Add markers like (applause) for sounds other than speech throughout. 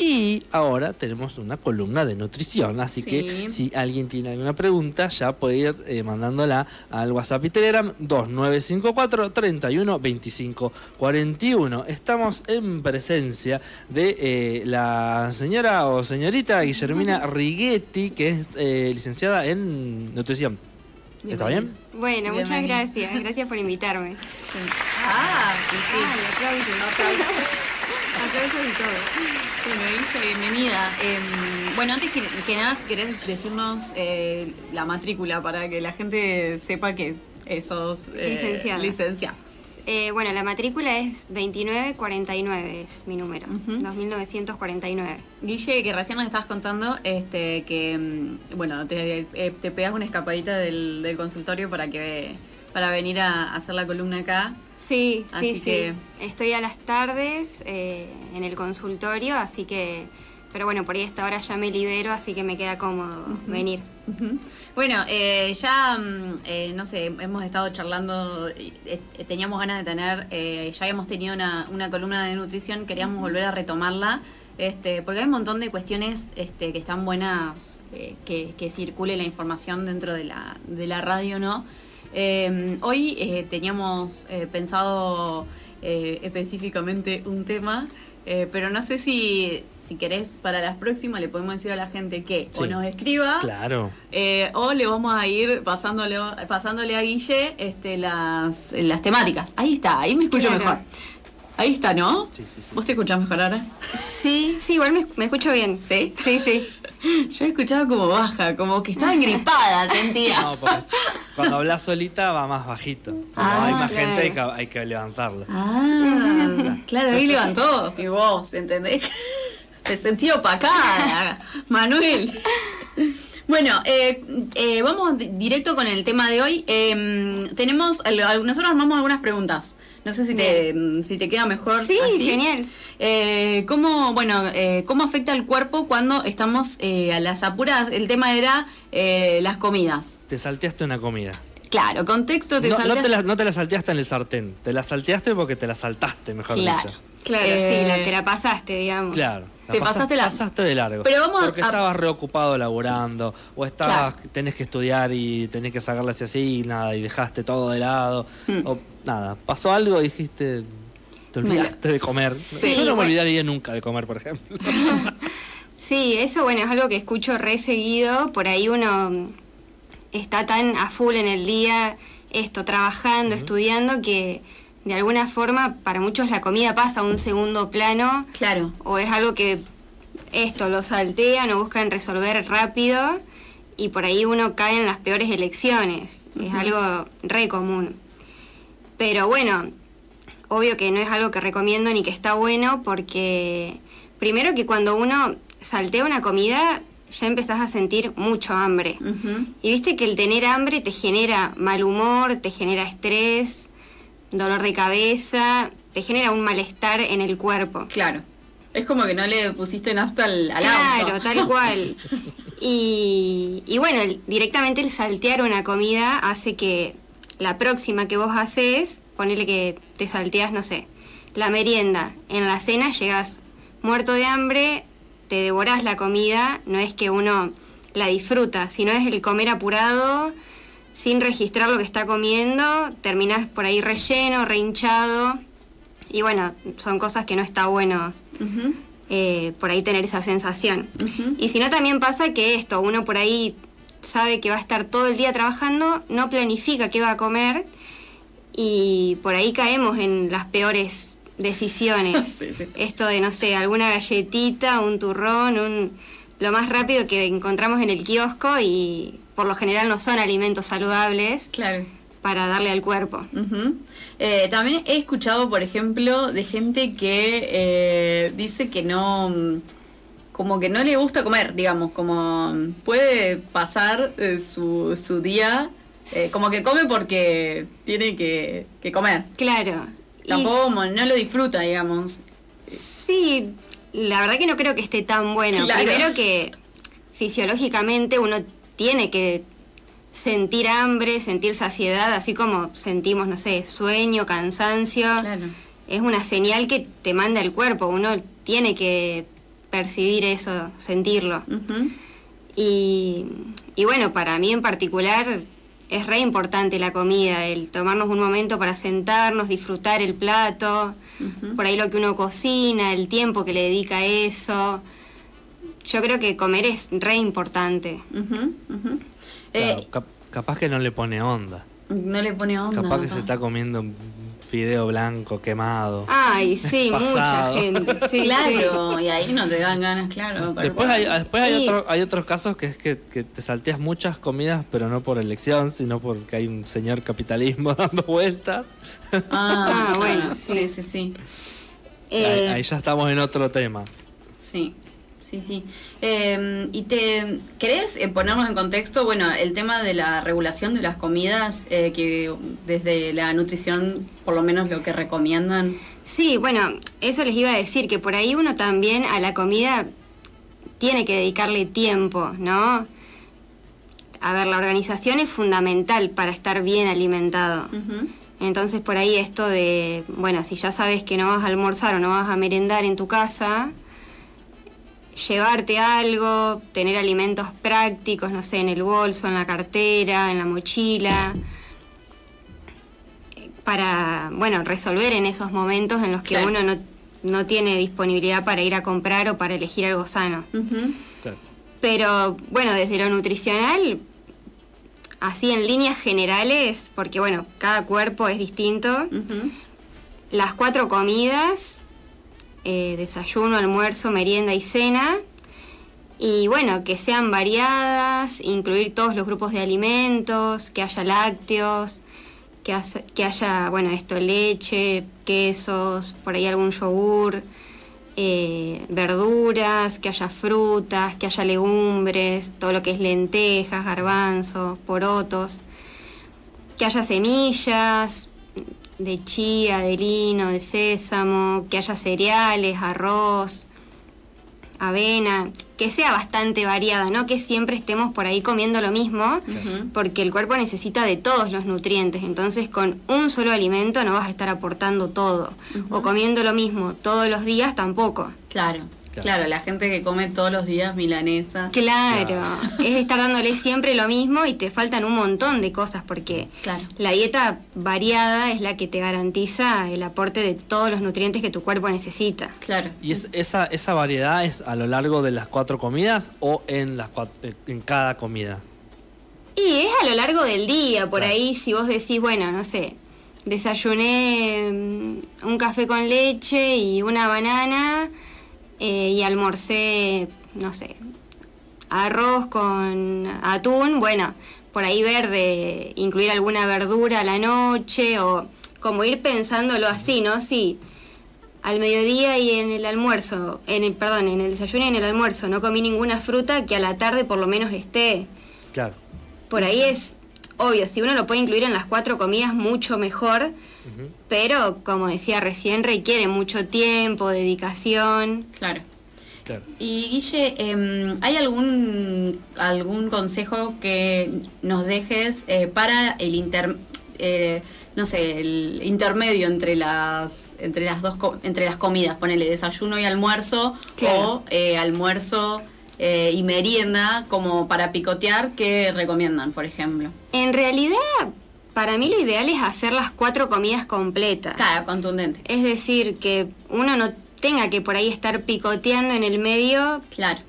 Y ahora tenemos una columna de nutrición, así que si alguien tiene alguna pregunta ya puede ir eh, mandándola al WhatsApp y Telegram 2954 31 25 41. Estamos en presencia de eh, la señora o señorita Guillermina Righetti, que es eh, licenciada en nutrición. ¿Está bien? Bueno, muchas gracias. Gracias por invitarme. (laughs) Ah, sí, sí. (laughs) Aplausos y todo. Bueno, Guille, bienvenida. Em, bueno, antes que, nada, si querés decirnos eh, la matrícula para que la gente sepa que sos eh, licenciada. Eh, bueno, la matrícula es 2949, es mi número, 2949. Guille, que recién nos estabas contando este, que, mm, bueno, te, te pegas una escapadita del, del, consultorio para, que, para venir a hacer la columna acá. Sí, sí, sí. Estoy a las tardes eh, en el consultorio, así que, pero bueno, por ahí esta hora ya me libero, así que me queda cómodo venir. Bueno, eh, ya, mm, eh, no sé, hemos estado charlando, teníamos ganas de tener, ya hemos tenido una, una, columna de nutrición, queríamos volver a retomarla. Este, porque hay un montón de cuestiones este, que están buenas que, que circule la información dentro de la, de la radio, ¿no? Em, hoy eh, teníamos eh, pensado eh, específicamente un tema, pero no sé si, si querés para las próximas le podemos decir a la gente que o nos escriba claro. o le vamos a ir pasándole, pasándole a Guille este, las, las temáticas. Ahí está, ahí me escucho mejor. Ahí está, ¿no? Sí, sí, sí. ¿Vos te escuchás mejor ahora? Sí, sí, igual me, me escucho bien. ¿Sí? Sí, sí. (gasps) Yo he escuchado como baja, como que estaba gripada, (laughs) sentía. No, porque cuando hablas solita va más bajito. Cuando ah, hay más gente hay que, hay que levantarlo. Ah, claro, ahí levantó. Y vos, ¿entendés? (laughs) Te sentí opacada, Manuel. Bueno, eh, eh, vamos directo con el tema de hoy. Em, tenemos, nosotros armamos algunas preguntas. No sé si te, si te queda mejor. Sí, genial. Eh, ¿Cómo, bueno, eh, cómo afecta el cuerpo cuando estamos a las apuras? El tema era las comidas. Te salteaste una comida. Claro, contexto te no, no, te la, no te la salteaste en el sartén, te la salteaste porque te la saltaste, mejor dicho. Claro, sí, la, te la pasaste, digamos. Claro te pasaste, la... pasaste de largo. Pero vamos porque estabas reocupado laborando, o estabas, tenés que estudiar y tenés que sacarla así, así y nada, y dejaste todo de lado. Hmm. O nada, pasó algo y dijiste, te olvidaste de comer. Yo no me olvidaría nunca de comer, por ejemplo. (laughs) sí, eso bueno, es algo que escucho re seguido. Por ahí uno está tan a full en el día, esto, trabajando, estudiando, que de alguna forma para muchos la comida pasa a un segundo plano. Claro. O es algo que esto lo saltean o buscan resolver rápido y por ahí uno cae en las peores elecciones. Es algo re común. Pero bueno, obvio que no es algo que recomiendo ni que está bueno porque primero que cuando uno saltea una comida ya empezás a sentir mucho hambre. Y viste que el tener hambre te genera mal humor, te genera estrés, dolor de cabeza, te genera un malestar en el cuerpo. Claro. Es como que no le pusiste nafta al, al Claro, tal cual. (laughs) Y, y bueno, directamente el saltear una comida hace que la próxima que vos haces, ponele que te salteas, no sé, la merienda. En la cena llegas muerto de hambre, te devorás la comida, no es que uno la disfruta, sino es el comer apurado sin registrar lo que está comiendo, terminas por ahí relleno, rehinchado. Y bueno, son cosas que no está bueno eh, por ahí tener esa sensación. Y si no, también pasa que esto, uno por ahí sabe que va a estar todo el día trabajando, no planifica qué va a comer y por ahí caemos en las peores decisiones. (laughs) Esto de, no sé, alguna galletita, un turrón, un, lo más rápido que encontramos en el kiosco y por lo general no son alimentos saludables. Claro. Para darle al cuerpo. Eh, también he escuchado, por ejemplo, de gente que eh, dice que no como que no le gusta comer, digamos, como puede pasar eh, su, su, día, como que come porque tiene que, comer. Claro. Tampoco no lo disfruta, digamos. Sí, la verdad que no creo que esté tan bueno. Primero que fisiológicamente uno tiene que sentir hambre, sentir saciedad, así como sentimos, no sé, sueño, cansancio. Es una señal que te manda el cuerpo. Uno tiene que percibir eso, sentirlo. y, y bueno, para mí en particular es re importante la comida, el tomarnos un momento para sentarnos, disfrutar el plato, por ahí lo que uno cocina, el tiempo que le dedica a eso. Yo creo que comer es re importante. Eh, capaz que no le pone onda. No le pone onda. Capaz que se está comiendo fideo blanco quemado. Ay, (laughs) sí, mucha gente. (laughs) Sí, claro, y ahí no te dan ganas, claro. Después, hay, después hay, otro, hay, otros casos que es que, te salteas muchas comidas, pero no por elección, sino porque hay un señor capitalismo (laughs) dando vueltas. Ah, ah bueno, sí, sí, sí. ahí, ahí ya estamos en otro tema. Sí sí, sí. Em, ¿Y te querés eh, ponernos en contexto, bueno, el tema de la regulación de las comidas, eh, que desde la nutrición, por lo menos lo que recomiendan? Sí, bueno, eso les iba a decir, que por ahí uno también a la comida tiene que dedicarle tiempo, ¿no? A ver, la organización es fundamental para estar bien alimentado. Entonces por ahí esto de, bueno, si ya sabes que no vas a almorzar o no vas a merendar en tu casa, llevarte algo, tener alimentos prácticos, no sé, en el bolso, en la cartera, en la mochila, para, bueno, resolver en esos momentos en los que uno no, tiene disponibilidad para ir a comprar o para elegir algo sano. Pero, bueno, desde lo nutricional, así en líneas generales, porque, bueno, cada cuerpo es distinto, las cuatro comidas eh, desayuno, almuerzo, merienda y cena. Y bueno, que sean variadas, incluir todos los grupos de alimentos, que haya lácteos, que, que haya, bueno, esto, leche, quesos, por ahí algún yogur, eh, verduras, que haya frutas, que haya legumbres, todo lo que es lentejas, garbanzos, porotos, que haya semillas, de chía, de lino, de sésamo, que haya cereales, arroz, avena, que sea bastante variada, no que siempre estemos por ahí comiendo lo mismo, porque el cuerpo necesita de todos los nutrientes, entonces con un solo alimento no vas a estar aportando todo, o comiendo lo mismo todos los días tampoco. Claro. Claro. la gente que come todos los días milanesa. Claro, (laughs) es estar dándole siempre lo mismo y te faltan un montón de cosas porque la dieta variada es la que te garantiza el aporte de todos los nutrientes que tu cuerpo necesita. Claro. ¿Y es, esa, esa variedad es a lo largo de las cuatro comidas o en, las en cada comida? Y es a lo largo del día, por ahí si vos decís, bueno, no sé, desayuné mm, un café con leche y una banana eh, y almorcé, no sé, arroz con atún, bueno, por ahí verde, incluir alguna verdura a la noche o como ir pensándolo así, ¿no? Sí, al mediodía y en el almuerzo, en el, perdón, en el desayuno y en el almuerzo no comí ninguna fruta que a la tarde por lo menos esté. Claro. Por ahí es obvio, si uno lo puede incluir en las cuatro comidas, mucho mejor. Pero, como decía recién, requiere mucho tiempo, dedicación. Claro. Y Guille, em, ¿hay algún, algún consejo que nos dejes eh, para el inter, eh, no sé, el intermedio entre las entre las dos entre las comidas, ponele desayuno y almuerzo o eh, y merienda como para picotear, ¿qué recomiendan, por ejemplo? En realidad, para mí lo ideal es hacer las cuatro comidas completas. Claro, contundente. Es decir, que uno no tenga que por ahí estar picoteando en el medio. Claro.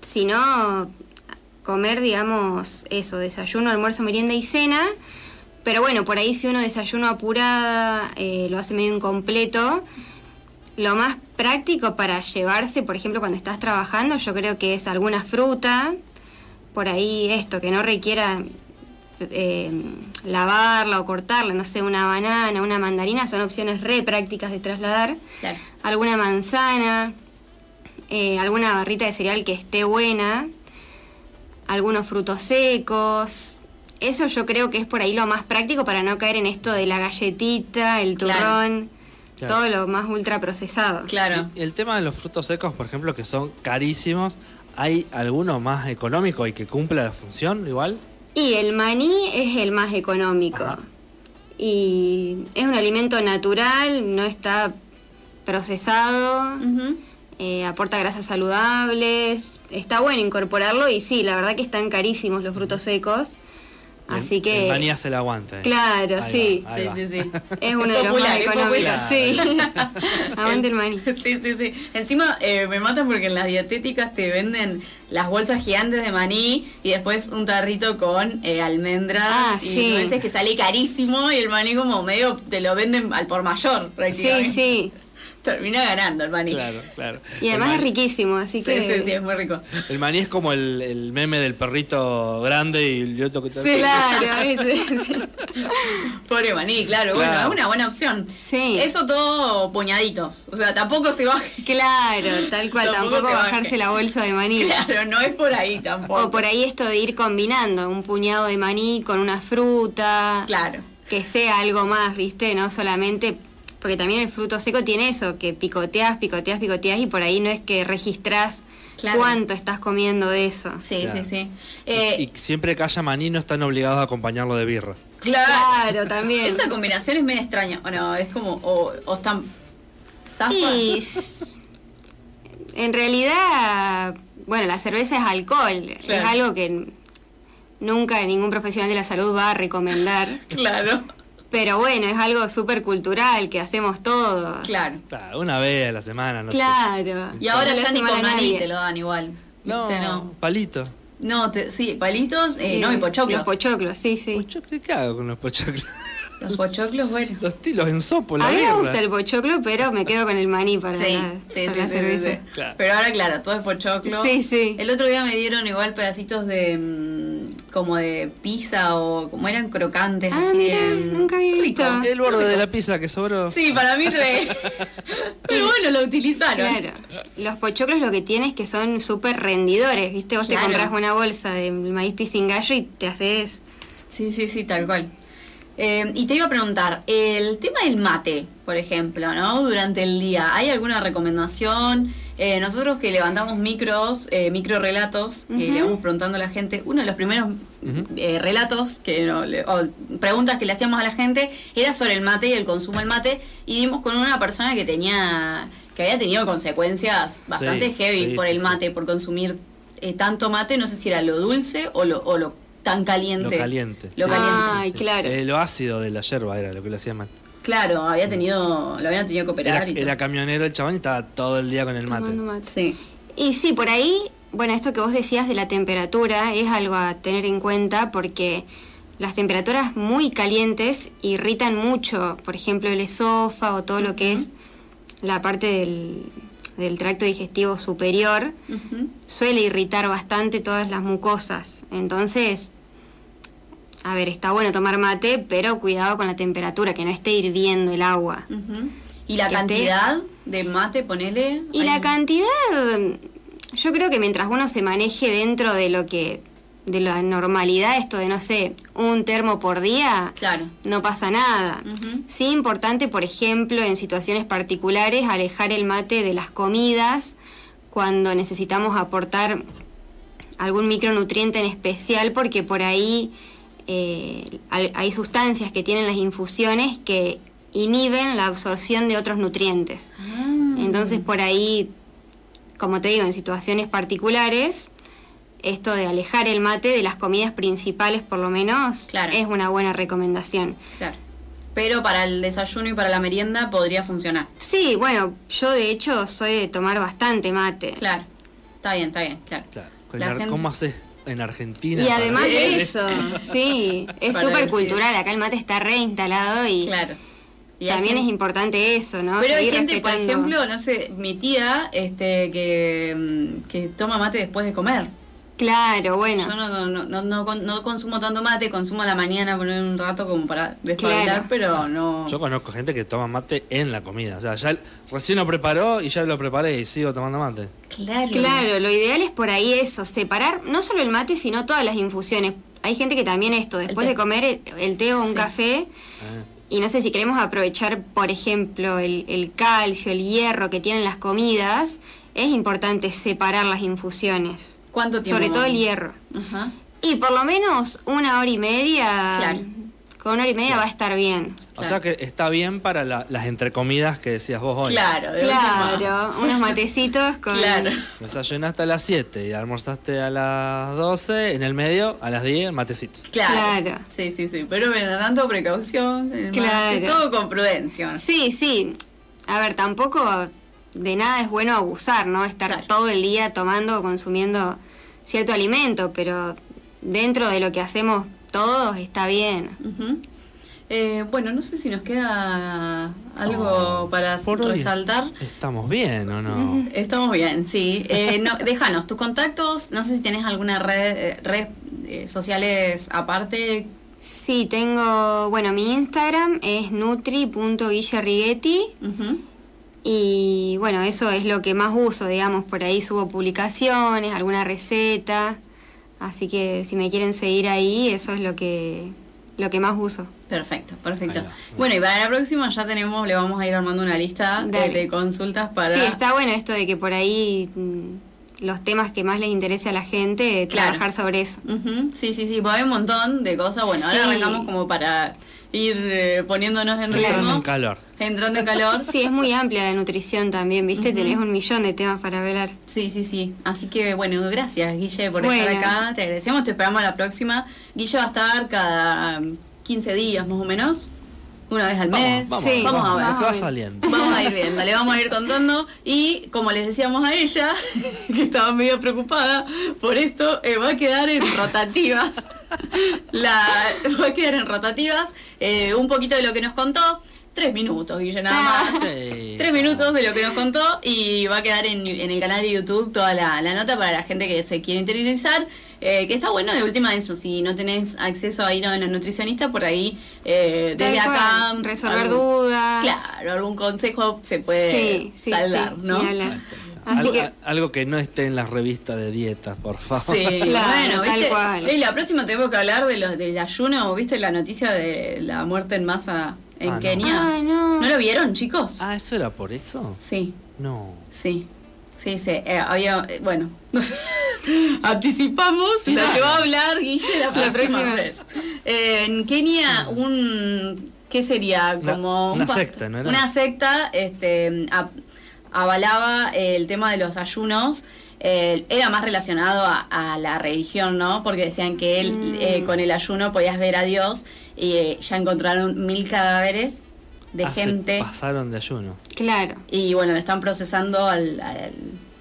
Sino comer, digamos, eso, desayuno, almuerzo, merienda y cena. Pero bueno, por ahí si uno desayuno apurada, eh, lo hace medio incompleto. Lo más práctico para llevarse, por ejemplo, cuando estás trabajando, yo creo que es alguna fruta. Por ahí esto, que no requiera eh, lavarla o cortarla, no sé, una banana, una mandarina, son opciones re prácticas de trasladar. Alguna manzana, eh, alguna barrita de cereal que esté buena, algunos frutos secos. Eso yo creo que es por ahí lo más práctico para no caer en esto de la galletita, el turrón. Todo lo más ultra procesado. Claro. el tema de los frutos secos, por ejemplo, que son carísimos, ¿hay alguno más económico y que cumpla la función igual? Y el maní es el más económico. Y es un alimento natural, no está procesado. eh, aporta grasas saludables, está bueno incorporarlo y sí, la verdad que están carísimos los frutos secos. Así que. El maní hace el aguante. Claro, sí. sí, sí, (laughs) sí. Es uno de los más económicos. Sí. (laughs) aguante el maní. (laughs) Sí, sí, sí. Encima eh, me matan porque en las dietéticas te venden las bolsas gigantes de maní y después un tarrito con eh, almendras. Ah, y sí. veces que sale carísimo y el maní como medio te lo venden al por mayor, Sí, sí. Termina ganando el maní. Claro, claro. Y además es riquísimo, así Sí, que. sí, sí, es muy rico. El maní es como el, el meme del perrito grande y el otro que Sí. Claro, (laughs) ¿viste? Sí. Pobre maní, claro, Claro. bueno, es una buena opción. Sí. Eso todo puñaditos. O sea, tampoco se baje. Claro, tal cual, Tampoco tampoco se baje. bajarse la bolsa de maní. Claro, no es por ahí tampoco. O por ahí esto de ir combinando un puñado de maní con una fruta. Claro. Que sea algo más, ¿viste? No solamente. Porque también el fruto seco tiene eso, que picoteas, picoteas, picoteas y por ahí no es que registrás Claro. cuánto estás comiendo de eso. Sí, Claro. sí, sí. Y, Eh, y siempre que haya maní no están obligados a acompañarlo de birra. claro. Claro, también. Esa combinación es medio extraña. O no, es como. O, o están. Y en realidad, bueno, la cerveza es alcohol, es algo que nunca ningún profesional de la salud va a recomendar, Claro. Pero bueno, es algo súper cultural que hacemos todos. Claro. Claro, una vez a la semana, no sé. Claro. Y ahora No ya ni con a maní nadie. te lo dan igual. No, ¿Viste? No. palito. No, te- sí, palitos, eh, no, y pochoclos. Los pochoclos, sí, sí. ¿Pochoclo? ¿Qué hago con los pochoclos? Los pochoclos, bueno. Los tilos en sopo, la A mí me gusta el pochoclo, pero me quedo con el maní para Sí, la, sí, para sí, la sí, cerveza. sí, sí. Claro. Pero ahora, claro, todo es pochoclo. Sí, sí. El otro día me dieron igual pedacitos de. mm, como de pizza o como eran crocantes, Ah, así mira, de. mm, nunca había rico. visto. El borde de la pizza que sobró. Sí, para mí re. (laughs) Pero bueno, lo utilizaron. Claro. Los pochoclos lo que tienen es que son súper rendidores, ¿viste? Vos Claro. te compras una bolsa de maíz pisingallo y te haces... Sí, sí, sí, tal cual. Eh, y te iba a preguntar, el tema del mate, por ejemplo, ¿no? Durante el día, ¿hay alguna recomendación? Eh, nosotros que levantamos micros, eh, micro relatos, que Ujú. le vamos preguntando a la gente, uno de los primeros eh, relatos que no, le- o preguntas que le hacíamos a la gente era sobre el mate y el consumo del mate y dimos con una persona que tenía que había tenido consecuencias bastante Sí, heavy sí, por sí, el sí. mate, por consumir eh, tanto mate, no sé si era lo dulce o lo, o lo tan caliente. Lo caliente. Lo Sí, caliente. sí, sí, Ay, sí. claro. Eh, lo ácido de la yerba era lo que lo hacía mal. Claro, había tenido, lo habían tenido que operar Era, y todo. era camionero el chabón y estaba todo el día con el mate. Sí. Y sí, por ahí, bueno, esto que vos decías de la temperatura es algo a tener en cuenta porque las temperaturas muy calientes irritan mucho, por ejemplo, el esófago, todo lo que es la parte del, del tracto digestivo superior, suele irritar bastante todas las mucosas. Entonces, a ver, está bueno tomar mate, pero cuidado con la temperatura, que no esté hirviendo el agua. ¿Y la Que cantidad de mate, ponele? Y la cantidad, yo creo que mientras uno se maneje dentro de lo que, de la normalidad, esto de, no sé, un termo por día, Claro. no pasa nada. Sí, importante, por ejemplo, en situaciones particulares, alejar el mate de las comidas cuando necesitamos aportar algún micronutriente en especial, porque por ahí eh, hay, sustancias que tienen las infusiones que inhiben la absorción de otros nutrientes. Ah. Entonces, por ahí, como te digo, en situaciones particulares, esto de alejar el mate de las comidas principales, por lo menos, Claro. es una buena recomendación. Claro. Pero para el desayuno y para la merienda podría funcionar. Sí, bueno, yo de hecho soy de tomar bastante mate. Claro. Está bien, está bien, claro. Claro. La ar- gente- ¿Cómo haces en Argentina? Y además de eso, sí, (laughs) es súper cultural. Acá el mate está reinstalado y Claro. Y también es importante eso, ¿no? Pero hay gente, por ejemplo, no sé, mi tía, este, que, mm, que toma mate después de comer. Claro, bueno. Yo no, no, no, no, no con- no consumo tanto mate, consumo a la mañana poner un rato como para despabilar, Claro. pero no. Yo conozco gente que toma mate en la comida. O sea, ya recién lo preparó y ya lo preparé y sigo tomando mate. Claro. Claro, lo ideal es por ahí eso, separar no solo el mate, sino todas las infusiones. Hay gente que también esto, después de comer el, el té o un Sí. café, Ah, y no sé si queremos aprovechar, por ejemplo, el, el calcio, el hierro que tienen las comidas, es importante separar las infusiones. ¿Cuánto tiempo? Sobre todo el hierro. Ajá. Y por lo menos una hora y media, Claro. con una hora y media va a estar bien. O sea que está bien para las entrecomidas que decías vos hoy. Claro, claro. Unos matecitos con. Claro. Desayunaste a las 7 y almorzaste a las 12, en el medio, a las 10, matecito. Claro. Sí, sí, sí. Pero me da tanto precaución. Claro. Todo con prudencia. Sí, sí. A ver, tampoco de nada es bueno abusar, ¿no? Estar todo el día tomando o consumiendo cierto alimento, pero dentro de lo que hacemos todos está bien. Eh, bueno, no sé si nos queda algo oh, para resaltar. ¿Estamos bien o no? Estamos bien, sí. Eh, (laughs) no, déjanos tus contactos. No sé si tienes alguna red, eh, red sociales aparte. Sí, tengo, bueno, mi Instagram es nutri.guillerriguetti. Y bueno, eso es lo que más uso, digamos, por ahí subo publicaciones, alguna receta. Así que si me quieren seguir ahí, eso es lo que, lo que más uso. Perfecto, perfecto. Bueno, y para la próxima ya tenemos, le vamos a ir armando una lista de, consultas para... Sí, está bueno esto de que por ahí mm, los temas que más les interese a la gente, trabajar sobre eso. Sí, sí, sí, pues hay un montón de cosas. Bueno, ahora arrancamos como para ir eh, poniéndonos en ritmo. Entrando en calor. Entrando en calor. (laughs) Sí, es muy amplia la nutrición también, ¿viste? Tenés un millón de temas para hablar. Sí, sí, sí. Así que, bueno, gracias, Guille, por estar acá. Te agradecemos, te esperamos la próxima. Guille va a estar cada 15 días, más o menos. Una vez al mes. Vamos, sí, vamos, a ver. va saliendo. Vamos a ir (laughs) viendo, le vamos a ir contando. Y como les decíamos a ella, (laughs) que estaba medio preocupada por esto, eh, va a quedar en rotativas. (laughs) la, (laughs) va a quedar en rotativas. Eh, un poquito de lo que nos contó. Tres minutos, Guille, nada ah. más. Tres minutos de lo que nos contó y va a quedar en, el canal de YouTube toda la, nota para la gente que se quiere interiorizar. Eh, que está bueno de última eso, si no tenés acceso a ir a una nutricionista, por ahí eh, desde acá... Resolver dudas. Claro, algún consejo se puede saldar, ¿no? Algo, que... no esté en las revistas de dietas, por favor. Sí, (laughs) claro, bueno, ¿viste? la próxima tengo que hablar de los del ayuno, ¿viste la noticia de la muerte en masa en ah, Kenia? No. no. lo vieron, chicos? Ah, ¿eso era por eso? Sí. No. Sí. Sí, sí, eh, había, eh, bueno, (laughs) anticipamos lo que va a hablar Guille la, próxima vez. en Kenia, un, ¿qué sería? Como una, secta, ¿no Una secta, este, avalaba el tema de los ayunos. era más relacionado a, la religión, ¿no? Porque decían que él mm. eh, con el ayuno podías ver a Dios y eh, ya encontraron mil cadáveres de ah, gente. pasaron de ayuno. Claro. Y bueno, lo están procesando al,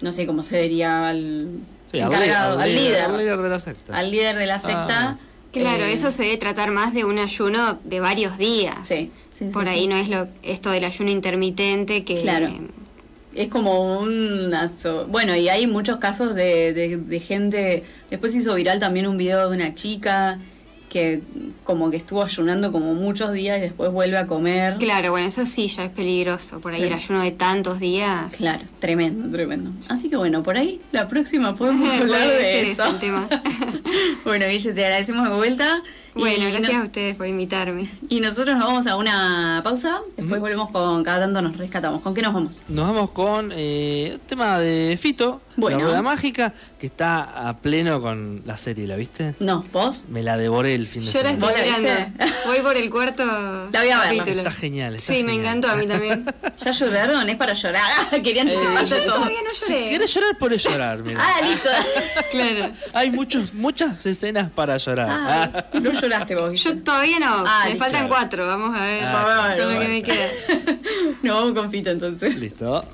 no sé cómo se diría, al encargado, al, líder, al, líder, de la secta. Al líder de la secta. Ah. Claro, eh, eso se debe tratar más de un ayuno de varios días. Sí, Por ahí no es lo esto del ayuno intermitente que claro es como un... Bueno, y hay muchos casos de, de, gente... Después hizo viral también un video de una chica que como que estuvo ayunando como muchos días y después vuelve a comer. Claro, bueno, eso sí ya es peligroso, por ahí el ayuno de tantos días. Claro, tremendo, tremendo. Así que bueno, por ahí la próxima podemos (laughs) hablar de eso. (laughs) bueno, Guille, te agradecemos de vuelta. Bueno, gracias a ustedes por invitarme. Y nosotros nos vamos a una pausa, después volvemos con cada tanto nos rescatamos. ¿Con qué nos vamos? Nos vamos con eh, tema de Fito, la rueda mágica, que está a pleno con la serie, ¿la viste? No, ¿vos? Me la devoré el fin de semana. Yo la estoy mirando. Voy por el cuarto la voy a ver. Está genial. sí, me encantó a mí también. (laughs) ¿Ya lloraron? Es para llorar. (laughs) Querían eh, yo todavía no lloré. Si querés llorar, podés llorar. Mira. Ah, listo. (laughs) claro. Hay muchos, muchas escenas para llorar. No lloraste vos. Yo todavía no. Ah, me faltan cuatro. Vamos a ver ah, con lo que me queda. (laughs) Nos vamos con Fito entonces. Listo.